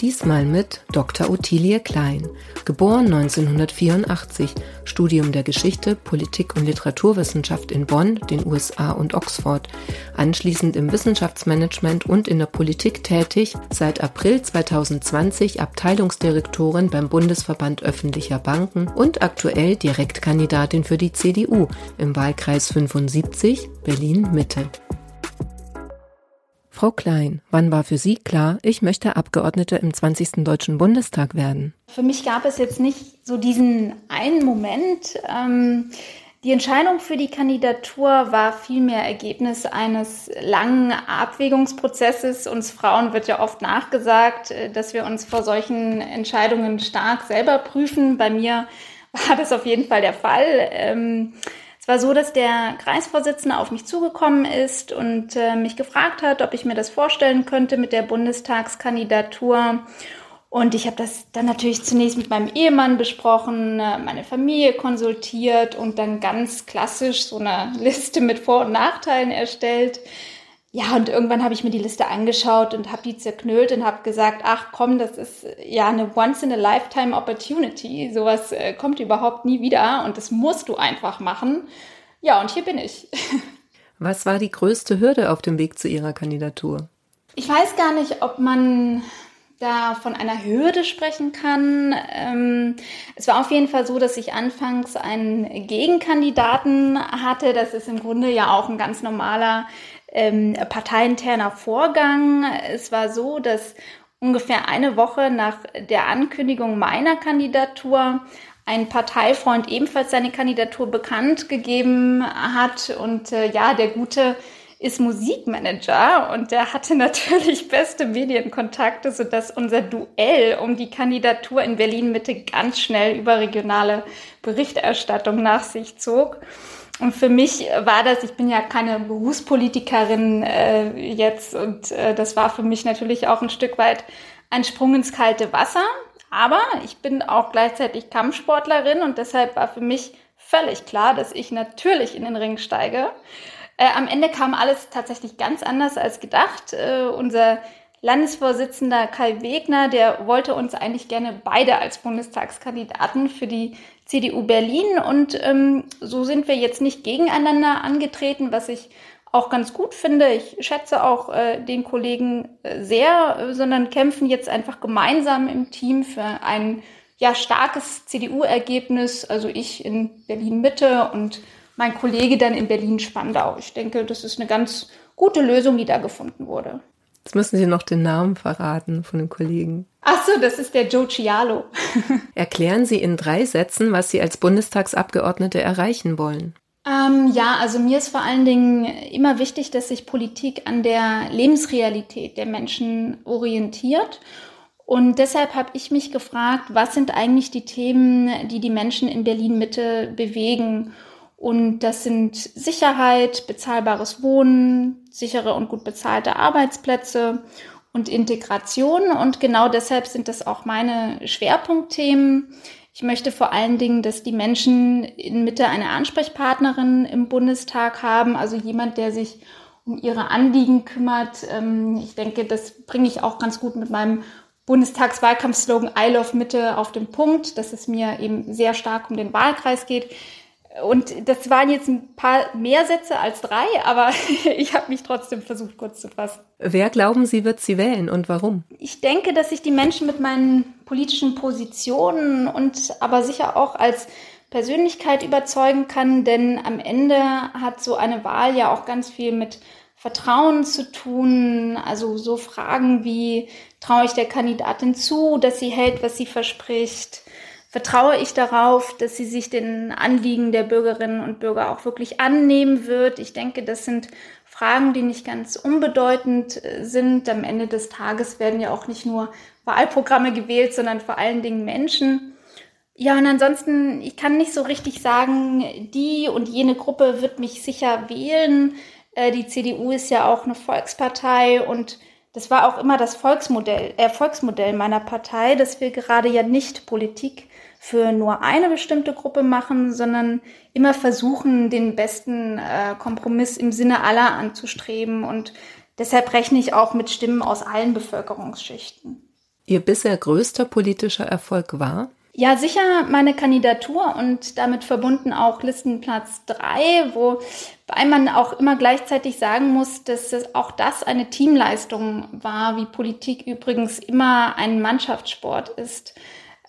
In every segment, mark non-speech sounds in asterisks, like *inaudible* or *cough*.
Diesmal mit Dr. Ottilie Klein, geboren 1984, Studium der Geschichte, Politik und Literaturwissenschaft in Bonn, den USA und Oxford, anschließend im Wissenschaftsmanagement und in der Politik tätig, seit April 2020 Abteilungsdirektorin beim Bundesverband öffentlicher Banken und aktuell Direktkandidatin für die CDU im Wahlkreis 75 Berlin Mitte. Frau Klein, wann war für Sie klar, ich möchte Abgeordnete im 20. Deutschen Bundestag werden? Für mich gab es jetzt nicht so diesen einen Moment. Ähm, die Entscheidung für die Kandidatur war vielmehr Ergebnis eines langen Abwägungsprozesses. Uns Frauen wird ja oft nachgesagt, äh, dass wir uns vor solchen Entscheidungen stark selber prüfen. Bei mir war das auf jeden Fall der Fall. Ähm, es war so, dass der Kreisvorsitzende auf mich zugekommen ist und äh, mich gefragt hat, ob ich mir das vorstellen könnte mit der Bundestagskandidatur. Und ich habe das dann natürlich zunächst mit meinem Ehemann besprochen, äh, meine Familie konsultiert und dann ganz klassisch so eine Liste mit Vor- und Nachteilen erstellt. Ja, und irgendwann habe ich mir die Liste angeschaut und habe die zerknüllt und habe gesagt, ach komm, das ist ja eine once-in-a-lifetime Opportunity. Sowas äh, kommt überhaupt nie wieder und das musst du einfach machen. Ja, und hier bin ich. *laughs* Was war die größte Hürde auf dem Weg zu Ihrer Kandidatur? Ich weiß gar nicht, ob man da von einer Hürde sprechen kann. Ähm, es war auf jeden Fall so, dass ich anfangs einen Gegenkandidaten hatte. Das ist im Grunde ja auch ein ganz normaler ähm, parteiinterner Vorgang. Es war so, dass ungefähr eine Woche nach der Ankündigung meiner Kandidatur ein Parteifreund ebenfalls seine Kandidatur bekannt gegeben hat. Und äh, ja, der Gute ist Musikmanager und der hatte *laughs* natürlich beste Medienkontakte, sodass unser Duell um die Kandidatur in Berlin Mitte ganz schnell überregionale Berichterstattung nach sich zog. Und für mich war das, ich bin ja keine Berufspolitikerin äh, jetzt und äh, das war für mich natürlich auch ein Stück weit ein Sprung ins kalte Wasser. Aber ich bin auch gleichzeitig Kampfsportlerin und deshalb war für mich völlig klar, dass ich natürlich in den Ring steige. Äh, am Ende kam alles tatsächlich ganz anders als gedacht. Äh, unser Landesvorsitzender Kai Wegner, der wollte uns eigentlich gerne beide als Bundestagskandidaten für die CDU Berlin und ähm, so sind wir jetzt nicht gegeneinander angetreten, was ich auch ganz gut finde. Ich schätze auch äh, den Kollegen äh, sehr, äh, sondern kämpfen jetzt einfach gemeinsam im Team für ein ja starkes CDU-Ergebnis. Also ich in Berlin Mitte und mein Kollege dann in Berlin Spandau. Ich denke, das ist eine ganz gute Lösung, die da gefunden wurde. Jetzt müssen Sie noch den Namen verraten von dem Kollegen. Ach so, das ist der Joe Cialo. *laughs* Erklären Sie in drei Sätzen, was Sie als Bundestagsabgeordnete erreichen wollen. Ähm, ja, also mir ist vor allen Dingen immer wichtig, dass sich Politik an der Lebensrealität der Menschen orientiert. Und deshalb habe ich mich gefragt, was sind eigentlich die Themen, die die Menschen in Berlin Mitte bewegen? Und das sind Sicherheit, bezahlbares Wohnen, sichere und gut bezahlte Arbeitsplätze und Integration. Und genau deshalb sind das auch meine Schwerpunktthemen. Ich möchte vor allen Dingen, dass die Menschen in Mitte eine Ansprechpartnerin im Bundestag haben, also jemand, der sich um ihre Anliegen kümmert. Ähm, ich denke, das bringe ich auch ganz gut mit meinem Bundestagswahlkampfslogan I Love Mitte auf den Punkt, dass es mir eben sehr stark um den Wahlkreis geht. Und das waren jetzt ein paar mehr Sätze als drei, aber *laughs* ich habe mich trotzdem versucht, kurz zu fassen. Wer glauben Sie, wird Sie wählen und warum? Ich denke, dass ich die Menschen mit meinen politischen Positionen und aber sicher auch als Persönlichkeit überzeugen kann, denn am Ende hat so eine Wahl ja auch ganz viel mit Vertrauen zu tun. Also so Fragen wie, traue ich der Kandidatin zu, dass sie hält, was sie verspricht? Vertraue ich darauf, dass sie sich den Anliegen der Bürgerinnen und Bürger auch wirklich annehmen wird. Ich denke, das sind Fragen, die nicht ganz unbedeutend äh, sind. Am Ende des Tages werden ja auch nicht nur Wahlprogramme gewählt, sondern vor allen Dingen Menschen. Ja, und ansonsten, ich kann nicht so richtig sagen, die und jene Gruppe wird mich sicher wählen. Äh, die CDU ist ja auch eine Volkspartei und das war auch immer das Volksmodell, Erfolgsmodell meiner Partei, dass wir gerade ja nicht Politik für nur eine bestimmte Gruppe machen, sondern immer versuchen, den besten äh, Kompromiss im Sinne aller anzustreben. Und deshalb rechne ich auch mit Stimmen aus allen Bevölkerungsschichten. Ihr bisher größter politischer Erfolg war? Ja, sicher meine Kandidatur und damit verbunden auch Listenplatz 3, wobei man auch immer gleichzeitig sagen muss, dass es auch das eine Teamleistung war, wie Politik übrigens immer ein Mannschaftssport ist.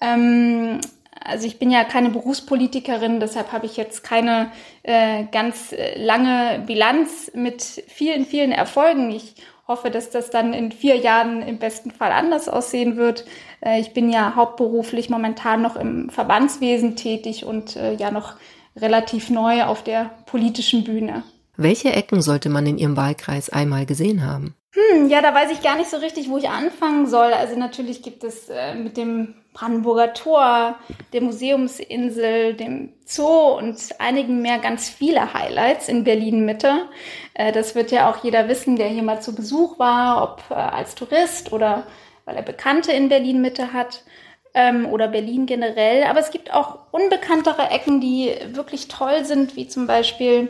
Ähm, also ich bin ja keine Berufspolitikerin, deshalb habe ich jetzt keine äh, ganz äh, lange Bilanz mit vielen, vielen Erfolgen. Ich hoffe, dass das dann in vier Jahren im besten Fall anders aussehen wird. Äh, ich bin ja hauptberuflich momentan noch im Verbandswesen tätig und äh, ja noch relativ neu auf der politischen Bühne. Welche Ecken sollte man in Ihrem Wahlkreis einmal gesehen haben? Hm, ja, da weiß ich gar nicht so richtig, wo ich anfangen soll. Also natürlich gibt es äh, mit dem Brandenburger Tor, der Museumsinsel, dem Zoo und einigen mehr ganz viele Highlights in Berlin Mitte. Äh, das wird ja auch jeder wissen, der hier mal zu Besuch war, ob äh, als Tourist oder weil er Bekannte in Berlin Mitte hat ähm, oder Berlin generell. Aber es gibt auch unbekanntere Ecken, die wirklich toll sind, wie zum Beispiel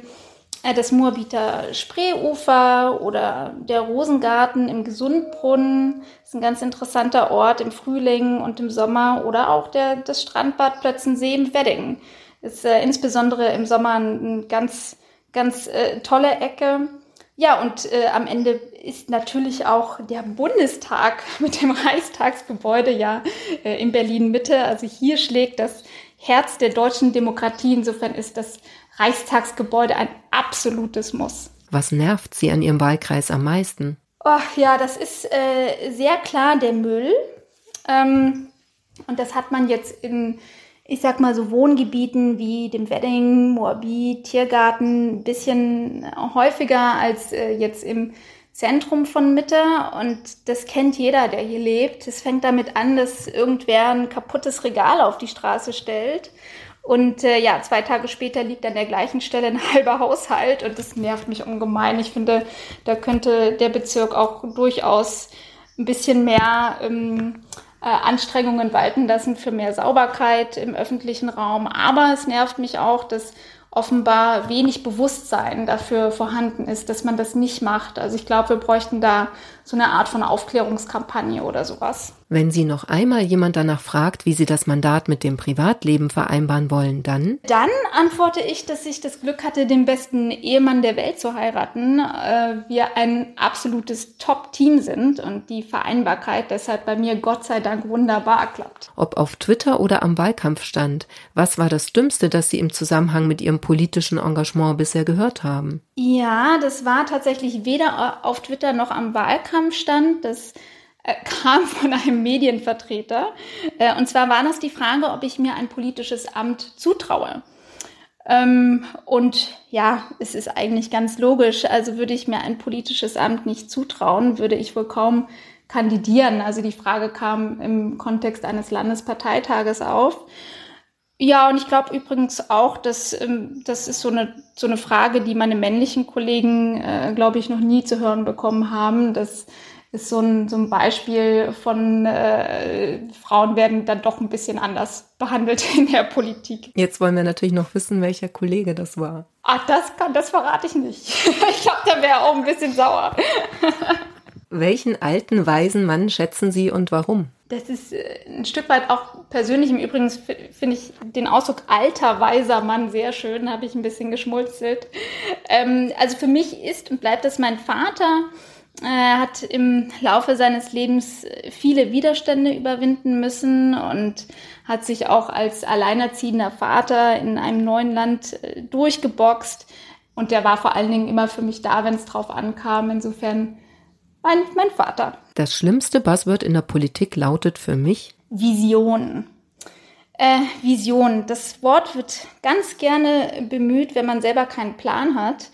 das Moabiter Spreeufer oder der Rosengarten im Gesundbrunnen. Ist ein ganz interessanter Ort im Frühling und im Sommer oder auch der, das Strandbad Plötzensee im Wedding. Ist äh, insbesondere im Sommer eine ganz, ganz äh, tolle Ecke. Ja, und äh, am Ende ist natürlich auch der Bundestag *laughs* mit dem Reichstagsgebäude ja äh, in Berlin Mitte. Also hier schlägt das Herz der deutschen Demokratie. Insofern ist das Reichstagsgebäude ein absolutes Muss. Was nervt Sie an Ihrem Wahlkreis am meisten? Oh, ja, das ist äh, sehr klar der Müll. Ähm, und das hat man jetzt in, ich sag mal so Wohngebieten wie dem Wedding, Moabit, Tiergarten ein bisschen häufiger als äh, jetzt im Zentrum von Mitte. Und das kennt jeder, der hier lebt. Es fängt damit an, dass irgendwer ein kaputtes Regal auf die Straße stellt und äh, ja, zwei Tage später liegt an der gleichen Stelle ein *laughs* halber Haushalt und das nervt mich ungemein. Ich finde, da könnte der Bezirk auch durchaus ein bisschen mehr ähm, äh, Anstrengungen walten lassen für mehr Sauberkeit im öffentlichen Raum. Aber es nervt mich auch, dass offenbar wenig Bewusstsein dafür vorhanden ist, dass man das nicht macht. Also ich glaube, wir bräuchten da so eine Art von Aufklärungskampagne oder sowas. Wenn Sie noch einmal jemand danach fragt, wie Sie das Mandat mit dem Privatleben vereinbaren wollen, dann? Dann antworte ich, dass ich das Glück hatte, den besten Ehemann der Welt zu heiraten. Äh, wir ein absolutes Top-Team sind und die Vereinbarkeit deshalb bei mir Gott sei Dank wunderbar klappt. Ob auf Twitter oder am Wahlkampfstand, was war das Dümmste, das Sie im Zusammenhang mit Ihrem politischen Engagement bisher gehört haben? Ja, das war tatsächlich weder auf Twitter noch am Wahlkampfstand. Das äh, *laughs* kam von einem Medienvertreter. Äh, und zwar war das die Frage, ob ich mir ein politisches Amt zutraue. Ähm, und ja, es ist eigentlich ganz logisch. Also würde ich mir ein politisches Amt nicht zutrauen, würde ich wohl kaum kandidieren. Also die Frage kam im Kontext eines Landesparteitages auf. Ja, und ich glaube übrigens auch, dass ähm, das ist so eine so eine Frage, die meine männlichen Kollegen, äh, glaube ich, noch nie zu hören bekommen haben, dass ist so ein, so ein Beispiel von äh, Frauen werden dann doch ein bisschen anders behandelt *laughs* in der Politik. Jetzt wollen wir natürlich noch wissen, welcher Kollege das war. Ach, das kann, das verrate ich nicht. *laughs* ich glaube, der wäre auch ein bisschen sauer. *laughs* Welchen alten, weisen Mann schätzen Sie und warum? Das ist äh, ein Stück weit auch persönlich. Im Übrigen finde ich den Ausdruck alter, weiser Mann sehr schön, habe ich ein bisschen geschmulzelt. Ähm, also für mich ist und bleibt das mein Vater. Er hat im Laufe seines Lebens viele Widerstände überwinden müssen und hat sich auch als alleinerziehender Vater in einem neuen Land äh, durchgeboxt. Und der war vor allen Dingen immer für mich da, wenn es drauf ankam. Insofern mein, mein Vater. Das schlimmste Buzzword in der Politik lautet für mich Vision. Äh, Vision. Das Wort wird ganz gerne bemüht, wenn man selber keinen Plan hat.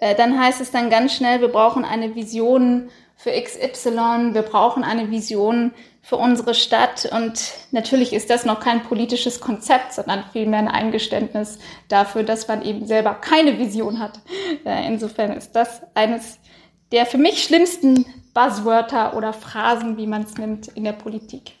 Äh, dann heißt es dann ganz schnell, wir brauchen eine Vision für XY, wir brauchen eine Vision für unsere Stadt. Und natürlich ist das noch kein politisches Konzept, sondern vielmehr ein Eingeständnis dafür, dass man eben selber keine Vision hat. Äh, insofern ist das eines der für mich schlimmsten Buzzwörter oder Phrasen, wie man es nimmt, in der Politik.